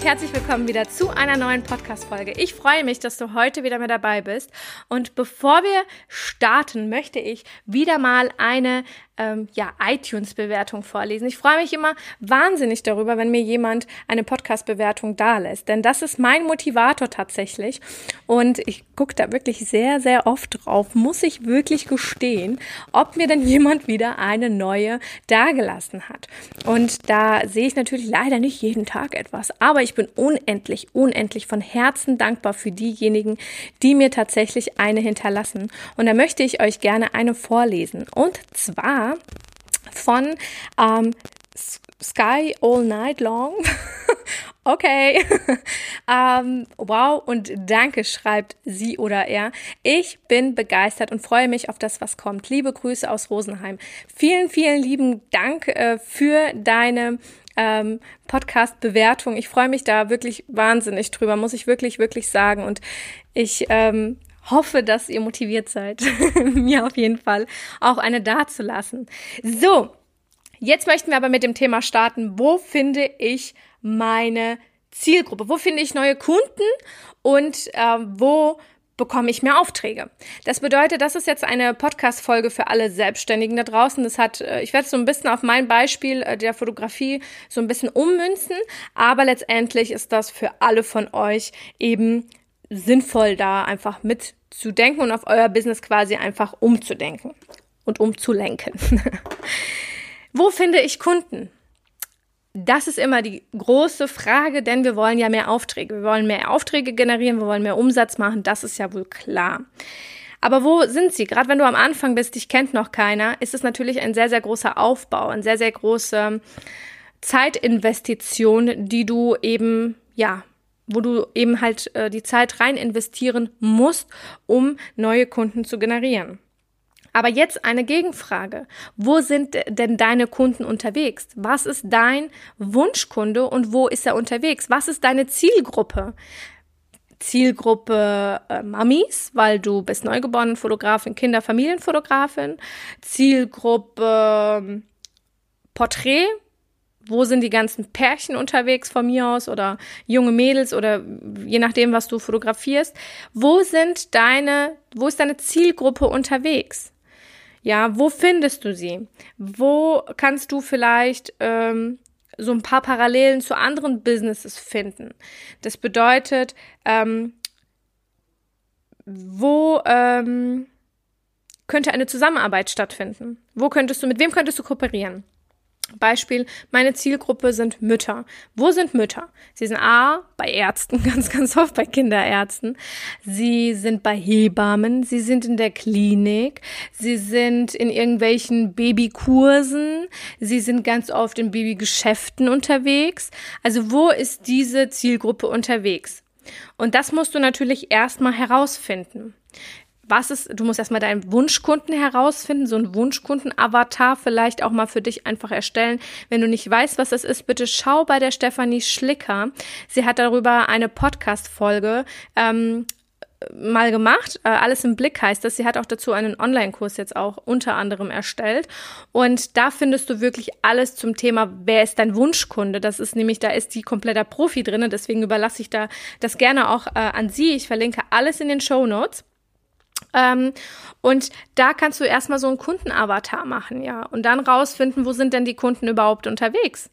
Und herzlich willkommen wieder zu einer neuen Podcast-Folge. Ich freue mich, dass du heute wieder mit dabei bist. Und bevor wir starten, möchte ich wieder mal eine ähm, ja, iTunes-Bewertung vorlesen. Ich freue mich immer wahnsinnig darüber, wenn mir jemand eine Podcast-Bewertung dalässt, denn das ist mein Motivator tatsächlich. Und ich gucke da wirklich sehr, sehr oft drauf, muss ich wirklich gestehen, ob mir denn jemand wieder eine neue dagelassen hat. Und da sehe ich natürlich leider nicht jeden Tag etwas, aber ich bin unendlich, unendlich von Herzen dankbar für diejenigen, die mir tatsächlich eine hinterlassen. Und da möchte ich euch gerne eine vorlesen. Und zwar von ähm, Sky All Night Long. okay. ähm, wow und danke, schreibt sie oder er. Ich bin begeistert und freue mich auf das, was kommt. Liebe Grüße aus Rosenheim. Vielen, vielen lieben Dank äh, für deine ähm, Podcast-Bewertung. Ich freue mich da wirklich wahnsinnig drüber, muss ich wirklich, wirklich sagen. Und ich ähm, hoffe, dass ihr motiviert seid, mir auf jeden Fall auch eine dazulassen. So, jetzt möchten wir aber mit dem Thema starten. Wo finde ich meine Zielgruppe? Wo finde ich neue Kunden? Und äh, wo bekomme ich mehr Aufträge. Das bedeutet, das ist jetzt eine Podcast-Folge für alle Selbstständigen da draußen. Das hat, äh, ich werde so ein bisschen auf mein Beispiel äh, der Fotografie so ein bisschen ummünzen, aber letztendlich ist das für alle von euch eben sinnvoll, da einfach mitzudenken und auf euer Business quasi einfach umzudenken und umzulenken. Wo finde ich Kunden? Das ist immer die große Frage, denn wir wollen ja mehr Aufträge. Wir wollen mehr Aufträge generieren, wir wollen mehr Umsatz machen, das ist ja wohl klar. Aber wo sind sie? Gerade wenn du am Anfang bist, dich kennt noch keiner, ist es natürlich ein sehr, sehr großer Aufbau, ein sehr, sehr große Zeitinvestition, die du eben, ja, wo du eben halt äh, die Zeit rein investieren musst, um neue Kunden zu generieren. Aber jetzt eine Gegenfrage. Wo sind denn deine Kunden unterwegs? Was ist dein Wunschkunde und wo ist er unterwegs? Was ist deine Zielgruppe? Zielgruppe äh, Mamis, weil du bist neugeborenen Fotografin, Kinder, Familienfotografin. Zielgruppe ähm, Porträt, wo sind die ganzen Pärchen unterwegs von mir aus oder junge Mädels oder je nachdem, was du fotografierst. Wo sind deine, wo ist deine Zielgruppe unterwegs? Ja, wo findest du sie? Wo kannst du vielleicht ähm, so ein paar Parallelen zu anderen Businesses finden? Das bedeutet, ähm, wo ähm, könnte eine Zusammenarbeit stattfinden? Wo könntest du, mit wem könntest du kooperieren? Beispiel, meine Zielgruppe sind Mütter. Wo sind Mütter? Sie sind A, bei Ärzten, ganz, ganz oft bei Kinderärzten. Sie sind bei Hebammen. Sie sind in der Klinik. Sie sind in irgendwelchen Babykursen. Sie sind ganz oft in Babygeschäften unterwegs. Also wo ist diese Zielgruppe unterwegs? Und das musst du natürlich erstmal herausfinden was ist, du musst erstmal deinen Wunschkunden herausfinden, so einen Wunschkunden-Avatar vielleicht auch mal für dich einfach erstellen. Wenn du nicht weißt, was das ist, bitte schau bei der Stefanie Schlicker. Sie hat darüber eine Podcast-Folge ähm, mal gemacht. Äh, alles im Blick heißt das. Sie hat auch dazu einen Online-Kurs jetzt auch unter anderem erstellt. Und da findest du wirklich alles zum Thema, wer ist dein Wunschkunde? Das ist nämlich, da ist die kompletter Profi drin. Deswegen überlasse ich da das gerne auch äh, an sie. Ich verlinke alles in den Show Notes. Ähm, und da kannst du erstmal so einen Kundenavatar machen, ja, und dann rausfinden, wo sind denn die Kunden überhaupt unterwegs.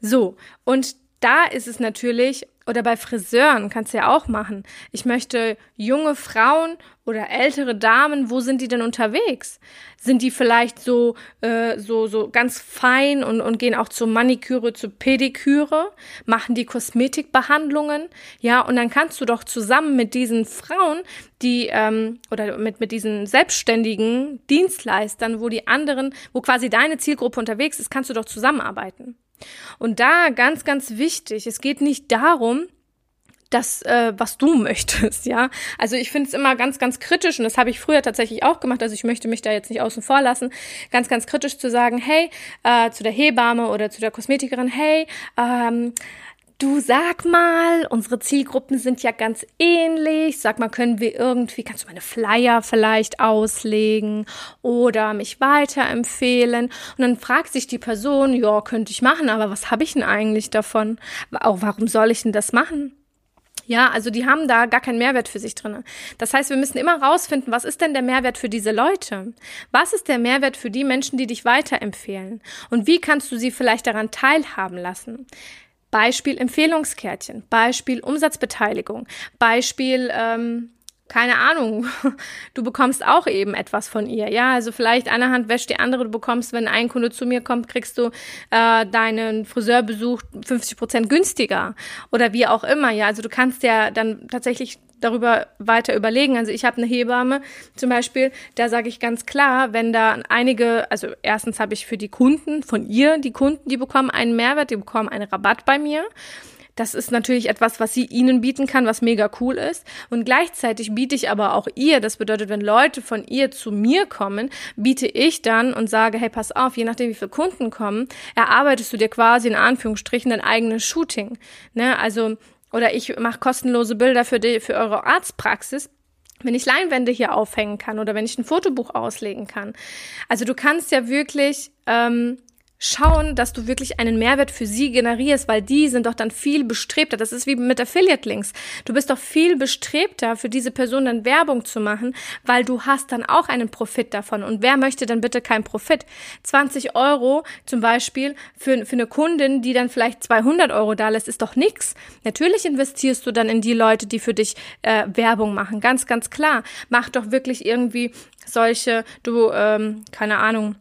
So, und da ist es natürlich oder bei Friseuren kannst du ja auch machen. Ich möchte junge Frauen oder ältere Damen, wo sind die denn unterwegs? Sind die vielleicht so, äh, so, so ganz fein und, und gehen auch zur Maniküre, zur Pediküre? Machen die Kosmetikbehandlungen? Ja, und dann kannst du doch zusammen mit diesen Frauen, die, ähm, oder mit, mit diesen selbstständigen Dienstleistern, wo die anderen, wo quasi deine Zielgruppe unterwegs ist, kannst du doch zusammenarbeiten. Und da ganz, ganz wichtig, es geht nicht darum, das, äh, was du möchtest, ja. Also ich finde es immer ganz, ganz kritisch und das habe ich früher tatsächlich auch gemacht. Also ich möchte mich da jetzt nicht außen vor lassen, ganz, ganz kritisch zu sagen, hey, äh, zu der Hebamme oder zu der Kosmetikerin, hey, ähm, Du sag mal, unsere Zielgruppen sind ja ganz ähnlich. Sag mal, können wir irgendwie, kannst du meine Flyer vielleicht auslegen oder mich weiterempfehlen? Und dann fragt sich die Person, ja, könnte ich machen, aber was habe ich denn eigentlich davon? Auch warum soll ich denn das machen? Ja, also die haben da gar keinen Mehrwert für sich drin. Das heißt, wir müssen immer rausfinden, was ist denn der Mehrwert für diese Leute? Was ist der Mehrwert für die Menschen, die dich weiterempfehlen? Und wie kannst du sie vielleicht daran teilhaben lassen? Beispiel Empfehlungskärtchen, Beispiel Umsatzbeteiligung, Beispiel ähm, keine Ahnung, du bekommst auch eben etwas von ihr. Ja, also vielleicht eine Hand wäscht die andere. Du bekommst, wenn ein Kunde zu mir kommt, kriegst du äh, deinen Friseurbesuch 50 Prozent günstiger oder wie auch immer. Ja, also du kannst ja dann tatsächlich darüber weiter überlegen. Also ich habe eine Hebamme zum Beispiel, da sage ich ganz klar, wenn da einige, also erstens habe ich für die Kunden von ihr, die Kunden, die bekommen einen Mehrwert, die bekommen einen Rabatt bei mir. Das ist natürlich etwas, was sie ihnen bieten kann, was mega cool ist. Und gleichzeitig biete ich aber auch ihr, das bedeutet, wenn Leute von ihr zu mir kommen, biete ich dann und sage, hey, pass auf, je nachdem, wie viele Kunden kommen, erarbeitest du dir quasi in Anführungsstrichen dein eigenes Shooting. Ne? Also oder ich mache kostenlose Bilder für, die, für eure Arztpraxis wenn ich Leinwände hier aufhängen kann oder wenn ich ein Fotobuch auslegen kann. Also du kannst ja wirklich ähm, schauen, dass du wirklich einen Mehrwert für sie generierst, weil die sind doch dann viel bestrebter. Das ist wie mit Affiliate-Links. Du bist doch viel bestrebter, für diese Person dann Werbung zu machen, weil du hast dann auch einen Profit davon. Und wer möchte dann bitte keinen Profit? 20 Euro zum Beispiel für, für eine Kundin, die dann vielleicht 200 Euro da lässt, ist doch nix. Natürlich investierst du dann in die Leute, die für dich äh, Werbung machen. Ganz, ganz klar. Mach doch wirklich irgendwie solche, du, ähm, keine Ahnung,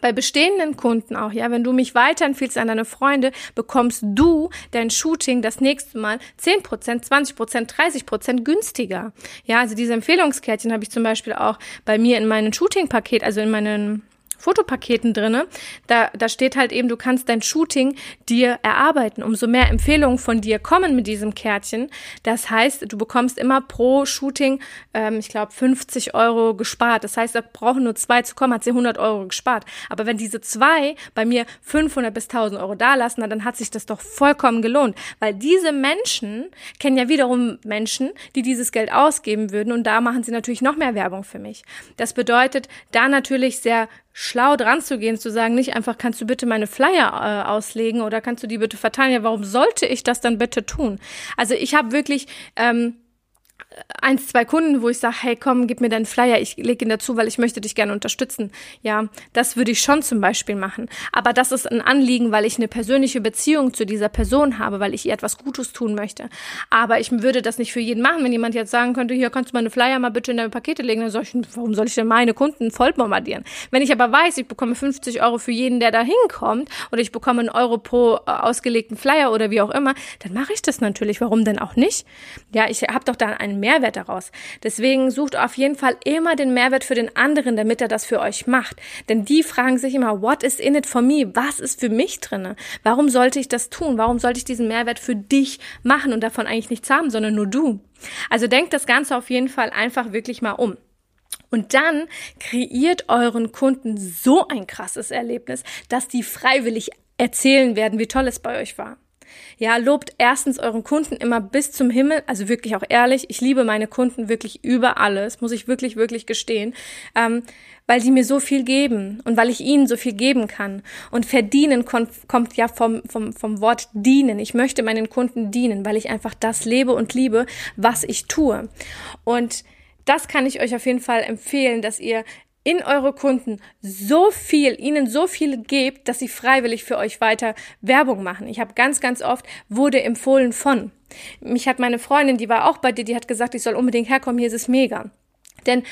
bei bestehenden Kunden auch, ja, wenn du mich weiterempfiehlst an deine Freunde, bekommst du dein Shooting das nächste Mal 10%, 20%, 30% günstiger. Ja, also diese Empfehlungskärtchen habe ich zum Beispiel auch bei mir in meinem Shooting-Paket, also in meinen Fotopaketen drinne. Da, da steht halt eben, du kannst dein Shooting dir erarbeiten. Umso mehr Empfehlungen von dir kommen mit diesem Kärtchen. Das heißt, du bekommst immer pro Shooting, ähm, ich glaube, 50 Euro gespart. Das heißt, da brauchen nur zwei zu kommen, hat sie 100 Euro gespart. Aber wenn diese zwei bei mir 500 bis 1000 Euro da lassen, dann hat sich das doch vollkommen gelohnt. Weil diese Menschen kennen ja wiederum Menschen, die dieses Geld ausgeben würden. Und da machen sie natürlich noch mehr Werbung für mich. Das bedeutet, da natürlich sehr schlau dran zu gehen, zu sagen, nicht einfach, kannst du bitte meine Flyer äh, auslegen oder kannst du die bitte verteilen? Ja, warum sollte ich das dann bitte tun? Also ich habe wirklich ähm, eins, zwei Kunden, wo ich sage, hey, komm, gib mir deinen Flyer, ich lege ihn dazu, weil ich möchte dich gerne unterstützen. Ja, das würde ich schon zum Beispiel machen. Aber das ist ein Anliegen, weil ich eine persönliche Beziehung zu dieser Person habe, weil ich ihr etwas Gutes tun möchte. Aber ich würde das nicht für jeden machen. Wenn jemand jetzt sagen könnte, hier kannst du meine Flyer mal bitte in deine Pakete legen, dann sage ich, warum soll ich denn meine Kunden voll bombardieren? Wenn ich aber weiß, ich bekomme 50 Euro für jeden, der da hinkommt, oder ich bekomme einen Euro pro äh, ausgelegten Flyer oder wie auch immer, dann mache ich das natürlich. Warum denn auch nicht? Ja, ich habe doch da einen Mehrwert daraus. Deswegen sucht auf jeden Fall immer den Mehrwert für den anderen, damit er das für euch macht. Denn die fragen sich immer, what is in it for me? Was ist für mich drinne? Warum sollte ich das tun? Warum sollte ich diesen Mehrwert für dich machen und davon eigentlich nichts haben, sondern nur du? Also denkt das Ganze auf jeden Fall einfach wirklich mal um. Und dann kreiert euren Kunden so ein krasses Erlebnis, dass die freiwillig erzählen werden, wie toll es bei euch war. Ja, lobt erstens euren Kunden immer bis zum Himmel, also wirklich auch ehrlich. Ich liebe meine Kunden wirklich über alles, muss ich wirklich, wirklich gestehen, ähm, weil sie mir so viel geben und weil ich ihnen so viel geben kann. Und verdienen kommt ja vom, vom, vom Wort dienen. Ich möchte meinen Kunden dienen, weil ich einfach das lebe und liebe, was ich tue. Und das kann ich euch auf jeden Fall empfehlen, dass ihr in eure Kunden so viel, ihnen so viel gebt, dass sie freiwillig für euch weiter Werbung machen. Ich habe ganz, ganz oft wurde empfohlen von. Mich hat meine Freundin, die war auch bei dir, die hat gesagt, ich soll unbedingt herkommen, hier ist es mega. Denn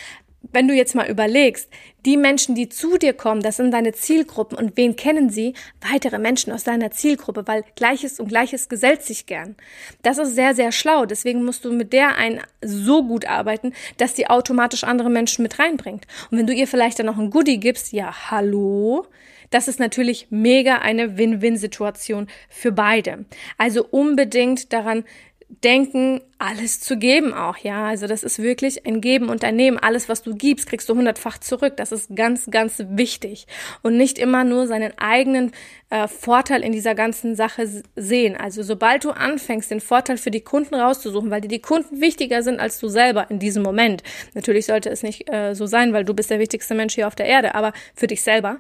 wenn du jetzt mal überlegst, die Menschen, die zu dir kommen, das sind deine Zielgruppen und wen kennen sie? Weitere Menschen aus deiner Zielgruppe, weil Gleiches und Gleiches gesellt sich gern. Das ist sehr, sehr schlau. Deswegen musst du mit der ein so gut arbeiten, dass die automatisch andere Menschen mit reinbringt. Und wenn du ihr vielleicht dann noch ein Goodie gibst, ja, hallo, das ist natürlich mega eine Win-Win-Situation für beide. Also unbedingt daran denken, alles zu geben auch, ja. Also das ist wirklich ein Geben und ein Nehmen. Alles, was du gibst, kriegst du hundertfach zurück. Das ist ganz, ganz wichtig. Und nicht immer nur seinen eigenen äh, Vorteil in dieser ganzen Sache sehen. Also sobald du anfängst, den Vorteil für die Kunden rauszusuchen, weil dir die Kunden wichtiger sind als du selber in diesem Moment. Natürlich sollte es nicht äh, so sein, weil du bist der wichtigste Mensch hier auf der Erde, aber für dich selber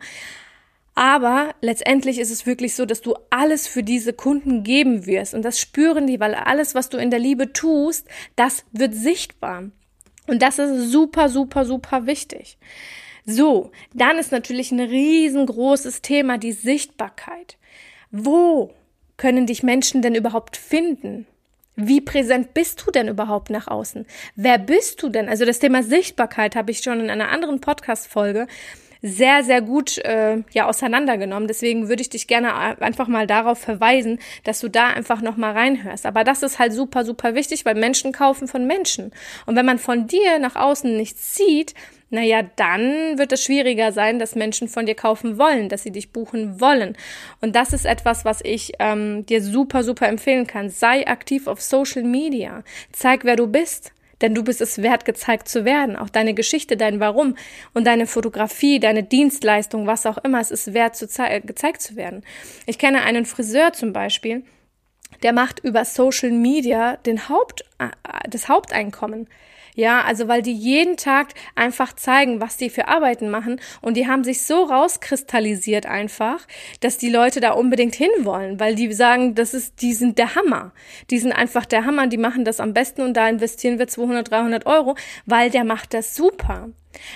aber letztendlich ist es wirklich so, dass du alles für diese Kunden geben wirst. Und das spüren die, weil alles, was du in der Liebe tust, das wird sichtbar. Und das ist super, super, super wichtig. So, dann ist natürlich ein riesengroßes Thema die Sichtbarkeit. Wo können dich Menschen denn überhaupt finden? Wie präsent bist du denn überhaupt nach außen? Wer bist du denn? Also das Thema Sichtbarkeit habe ich schon in einer anderen Podcast-Folge sehr, sehr gut äh, ja auseinandergenommen. Deswegen würde ich dich gerne einfach mal darauf verweisen, dass du da einfach noch mal reinhörst. Aber das ist halt super, super wichtig, weil Menschen kaufen von Menschen. Und wenn man von dir nach außen nichts sieht, naja, dann wird es schwieriger sein, dass Menschen von dir kaufen wollen, dass sie dich buchen wollen. Und das ist etwas, was ich ähm, dir super, super empfehlen kann. Sei aktiv auf Social Media. Zeig, wer du bist. Denn du bist es wert, gezeigt zu werden. Auch deine Geschichte, dein Warum und deine Fotografie, deine Dienstleistung, was auch immer, es ist wert, zu gezeigt zu werden. Ich kenne einen Friseur zum Beispiel, der macht über Social Media den Haupt, äh, das Haupteinkommen. Ja, also weil die jeden Tag einfach zeigen, was die für Arbeiten machen und die haben sich so rauskristallisiert einfach, dass die Leute da unbedingt hinwollen, weil die sagen, das ist, die sind der Hammer. Die sind einfach der Hammer, die machen das am besten und da investieren wir 200, 300 Euro, weil der macht das super.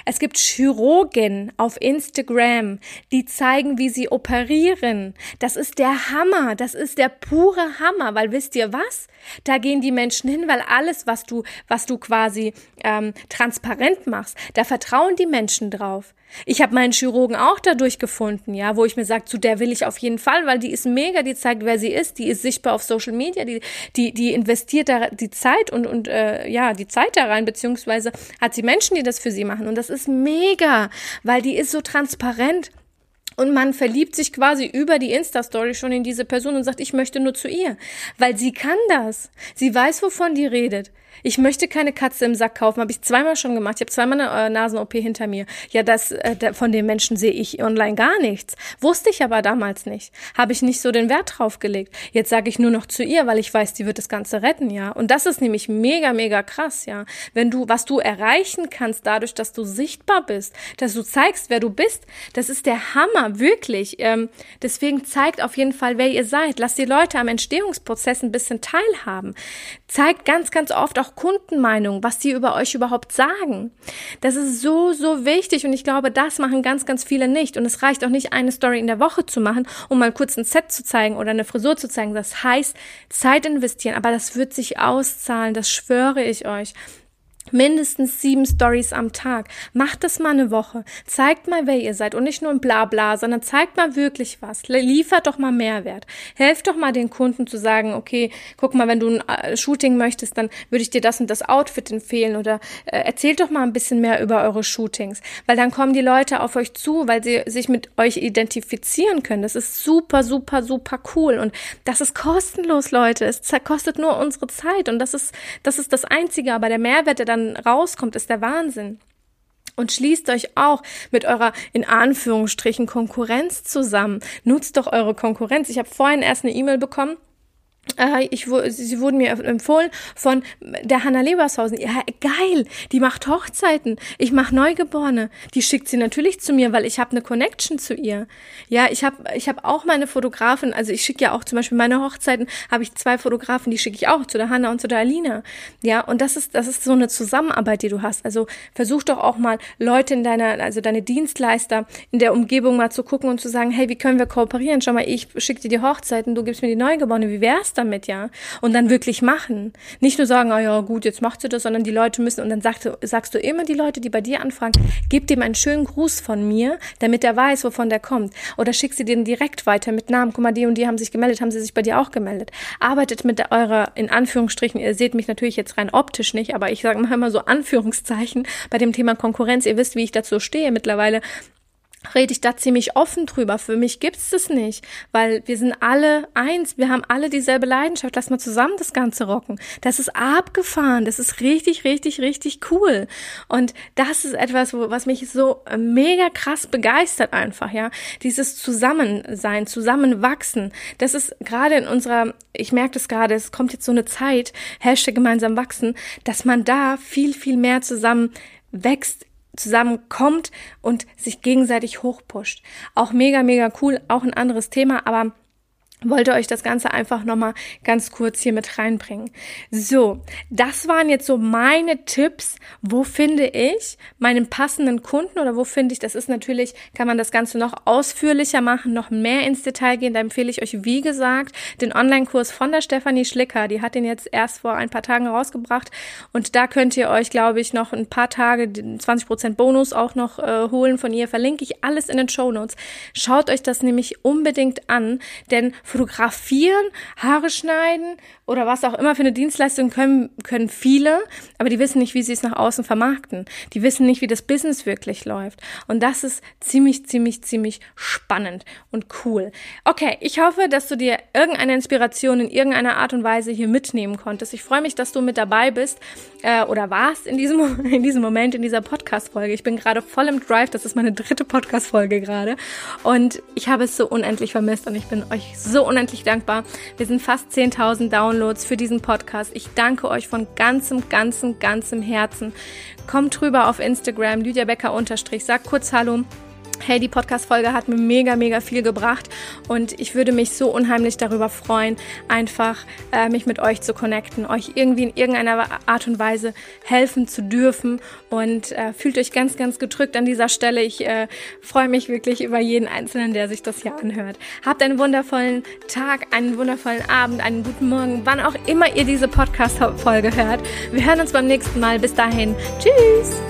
Es gibt Chirurgen auf Instagram, die zeigen, wie sie operieren. Das ist der Hammer, das ist der pure Hammer, weil wisst ihr was? Da gehen die Menschen hin, weil alles, was du, was du quasi ähm, transparent machst, da vertrauen die Menschen drauf. Ich habe meinen Chirurgen auch dadurch gefunden, ja, wo ich mir sage, zu der will ich auf jeden Fall, weil die ist mega, die zeigt, wer sie ist, die ist sichtbar auf Social Media, die, die, die investiert da die Zeit und, und äh, ja, die Zeit da rein, beziehungsweise hat sie Menschen, die das für sie machen. Und das ist mega, weil die ist so transparent. Und man verliebt sich quasi über die Insta-Story schon in diese Person und sagt, ich möchte nur zu ihr. Weil sie kann das. Sie weiß, wovon die redet. Ich möchte keine Katze im Sack kaufen, habe ich zweimal schon gemacht. Ich habe zweimal eine äh, Nasen-OP hinter mir. Ja, das äh, von den Menschen sehe ich online gar nichts. Wusste ich aber damals nicht. Habe ich nicht so den Wert drauf gelegt. Jetzt sage ich nur noch zu ihr, weil ich weiß, die wird das Ganze retten, ja. Und das ist nämlich mega, mega krass, ja. Wenn du, was du erreichen kannst, dadurch, dass du sichtbar bist, dass du zeigst, wer du bist, das ist der Hammer, wirklich. Ähm, deswegen zeigt auf jeden Fall, wer ihr seid. Lasst die Leute am Entstehungsprozess ein bisschen teilhaben. Zeigt ganz, ganz oft auch Kundenmeinung, was die über euch überhaupt sagen. Das ist so, so wichtig und ich glaube, das machen ganz, ganz viele nicht. Und es reicht auch nicht, eine Story in der Woche zu machen, um mal kurz ein Set zu zeigen oder eine Frisur zu zeigen. Das heißt, Zeit investieren, aber das wird sich auszahlen, das schwöre ich euch. Mindestens sieben Stories am Tag. Macht das mal eine Woche. Zeigt mal, wer ihr seid und nicht nur ein Blabla, sondern zeigt mal wirklich was. Liefert doch mal Mehrwert. Helft doch mal den Kunden zu sagen, okay, guck mal, wenn du ein äh, Shooting möchtest, dann würde ich dir das und das Outfit empfehlen oder äh, erzählt doch mal ein bisschen mehr über eure Shootings, weil dann kommen die Leute auf euch zu, weil sie sich mit euch identifizieren können. Das ist super, super, super cool und das ist kostenlos, Leute. Es kostet nur unsere Zeit und das ist, das ist das Einzige, aber der Mehrwert, der dann rauskommt, ist der Wahnsinn. Und schließt euch auch mit eurer in Anführungsstrichen Konkurrenz zusammen. Nutzt doch eure Konkurrenz. Ich habe vorhin erst eine E-Mail bekommen ich, sie wurden mir empfohlen von der Hanna Lebershausen. Ja, geil, die macht Hochzeiten. Ich mache Neugeborene. Die schickt sie natürlich zu mir, weil ich habe eine Connection zu ihr. Ja, ich habe ich hab auch meine Fotografin, also ich schicke ja auch zum Beispiel meine Hochzeiten, habe ich zwei Fotografen, die schicke ich auch zu der Hanna und zu der Alina. Ja, und das ist, das ist so eine Zusammenarbeit, die du hast. Also versuch doch auch mal Leute in deiner, also deine Dienstleister in der Umgebung mal zu gucken und zu sagen, hey, wie können wir kooperieren? Schau mal, ich schicke dir die Hochzeiten, du gibst mir die Neugeborene, wie wär's damit, ja? Und dann wirklich machen. Nicht nur sagen, ah ja, gut, jetzt macht sie das, sondern die Leute müssen, und dann sagst du, sagst du immer die Leute, die bei dir anfragen, gib dem einen schönen Gruß von mir, damit er weiß, wovon der kommt. Oder schick sie denen direkt weiter mit Namen. Guck mal, die und die haben sich gemeldet, haben sie sich bei dir auch gemeldet. Arbeitet mit eurer, in Anführungsstrichen, ihr seht mich natürlich jetzt rein optisch nicht, aber ich sage immer so Anführungszeichen bei dem Thema Konkurrenz. Ihr wisst, wie ich dazu stehe mittlerweile rede ich da ziemlich offen drüber. Für mich gibt's das nicht, weil wir sind alle eins, wir haben alle dieselbe Leidenschaft. Lass mal zusammen das Ganze rocken. Das ist abgefahren, das ist richtig, richtig, richtig cool. Und das ist etwas, was mich so mega krass begeistert einfach, ja. Dieses Zusammensein, Zusammenwachsen. Das ist gerade in unserer, ich merke das gerade, es kommt jetzt so eine Zeit, Hashtag gemeinsam wachsen, dass man da viel, viel mehr zusammen wächst zusammenkommt und sich gegenseitig hochpusht. Auch mega, mega cool, auch ein anderes Thema, aber wollte euch das Ganze einfach nochmal ganz kurz hier mit reinbringen. So, das waren jetzt so meine Tipps. Wo finde ich meinen passenden Kunden oder wo finde ich, das ist natürlich, kann man das Ganze noch ausführlicher machen, noch mehr ins Detail gehen. Da empfehle ich euch, wie gesagt, den Online-Kurs von der Stefanie Schlicker. Die hat den jetzt erst vor ein paar Tagen rausgebracht und da könnt ihr euch, glaube ich, noch ein paar Tage den 20% Bonus auch noch äh, holen von ihr. Verlinke ich alles in den Show Notes. Schaut euch das nämlich unbedingt an, denn fotografieren, Haare schneiden oder was auch immer für eine Dienstleistung können, können viele, aber die wissen nicht, wie sie es nach außen vermarkten. Die wissen nicht, wie das Business wirklich läuft. Und das ist ziemlich, ziemlich, ziemlich spannend und cool. Okay, ich hoffe, dass du dir irgendeine Inspiration in irgendeiner Art und Weise hier mitnehmen konntest. Ich freue mich, dass du mit dabei bist äh, oder warst in diesem, in diesem Moment, in dieser Podcast-Folge. Ich bin gerade voll im Drive. Das ist meine dritte Podcast-Folge gerade. Und ich habe es so unendlich vermisst und ich bin euch so so unendlich dankbar. Wir sind fast 10.000 Downloads für diesen Podcast. Ich danke euch von ganzem, ganzem, ganzem Herzen. Kommt rüber auf Instagram, Lydia Becker unterstrich, sag kurz Hallo hey, die Podcast-Folge hat mir mega, mega viel gebracht und ich würde mich so unheimlich darüber freuen, einfach äh, mich mit euch zu connecten, euch irgendwie in irgendeiner Art und Weise helfen zu dürfen und äh, fühlt euch ganz, ganz gedrückt an dieser Stelle. Ich äh, freue mich wirklich über jeden Einzelnen, der sich das hier anhört. Habt einen wundervollen Tag, einen wundervollen Abend, einen guten Morgen, wann auch immer ihr diese Podcast-Folge hört. Wir hören uns beim nächsten Mal. Bis dahin. Tschüss!